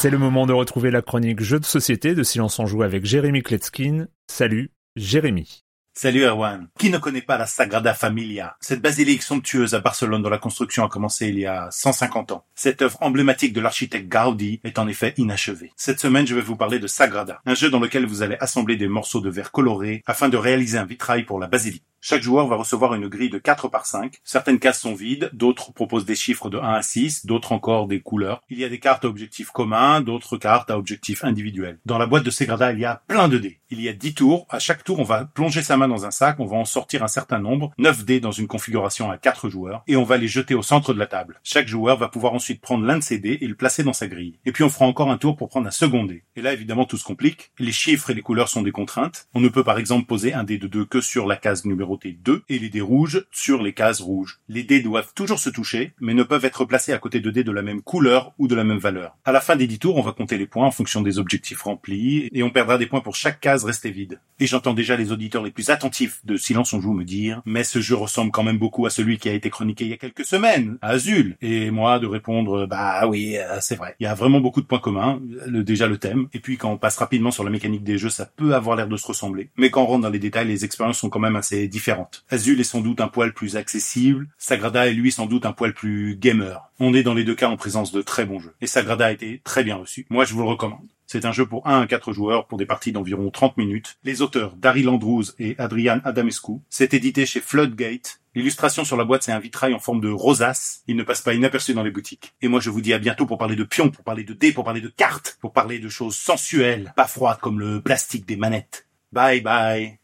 C'est le moment de retrouver la chronique Jeux de société de Silence en Joue avec Jérémy Kletskin. Salut, Jérémy. Salut Erwan. Qui ne connaît pas la Sagrada Familia? Cette basilique somptueuse à Barcelone dont la construction a commencé il y a 150 ans. Cette œuvre emblématique de l'architecte Gaudi est en effet inachevée. Cette semaine, je vais vous parler de Sagrada, un jeu dans lequel vous allez assembler des morceaux de verre colorés afin de réaliser un vitrail pour la basilique. Chaque joueur va recevoir une grille de 4 par 5. Certaines cases sont vides, d'autres proposent des chiffres de 1 à 6, d'autres encore des couleurs. Il y a des cartes à objectifs communs, d'autres cartes à objectifs individuels. Dans la boîte de Sagrada, il y a plein de dés. Il y a 10 tours. À chaque tour, on va plonger sa main dans un sac, on va en sortir un certain nombre, 9 dés dans une configuration à 4 joueurs, et on va les jeter au centre de la table. Chaque joueur va pouvoir ensuite prendre l'un de ces dés et le placer dans sa grille. Et puis on fera encore un tour pour prendre un second dé. Et là, évidemment, tout se complique. Les chiffres et les couleurs sont des contraintes. On ne peut par exemple poser un dé de 2 que sur la case numérotée 2 et les dés rouges sur les cases rouges. Les dés doivent toujours se toucher, mais ne peuvent être placés à côté de dés de la même couleur ou de la même valeur. À la fin des 10 tours, on va compter les points en fonction des objectifs remplis, et on perdra des points pour chaque case restée vide. Et j'entends déjà les auditeurs les plus attentifs de Silence on joue me dire, mais ce jeu ressemble quand même beaucoup à celui qui a été chroniqué il y a quelques semaines, à Azul. Et moi de répondre, bah oui, euh, c'est vrai. Il y a vraiment beaucoup de points communs, le, déjà le thème, et puis quand on passe rapidement sur la mécanique des jeux, ça peut avoir l'air de se ressembler. Mais quand on rentre dans les détails, les expériences sont quand même assez différentes. Azul est sans doute un poil plus accessible, Sagrada est lui sans doute un poil plus gamer. On est dans les deux cas en présence de très bons jeux. Et Sagrada a été très bien reçu. Moi je vous le recommande. C'est un jeu pour 1 à 4 joueurs pour des parties d'environ 30 minutes. Les auteurs Daryl Andrews et Adrian Adamescu. C'est édité chez Floodgate. L'illustration sur la boîte, c'est un vitrail en forme de rosace. Il ne passe pas inaperçu dans les boutiques. Et moi, je vous dis à bientôt pour parler de pions, pour parler de dés, pour parler de cartes, pour parler de choses sensuelles, pas froides comme le plastique des manettes. Bye bye.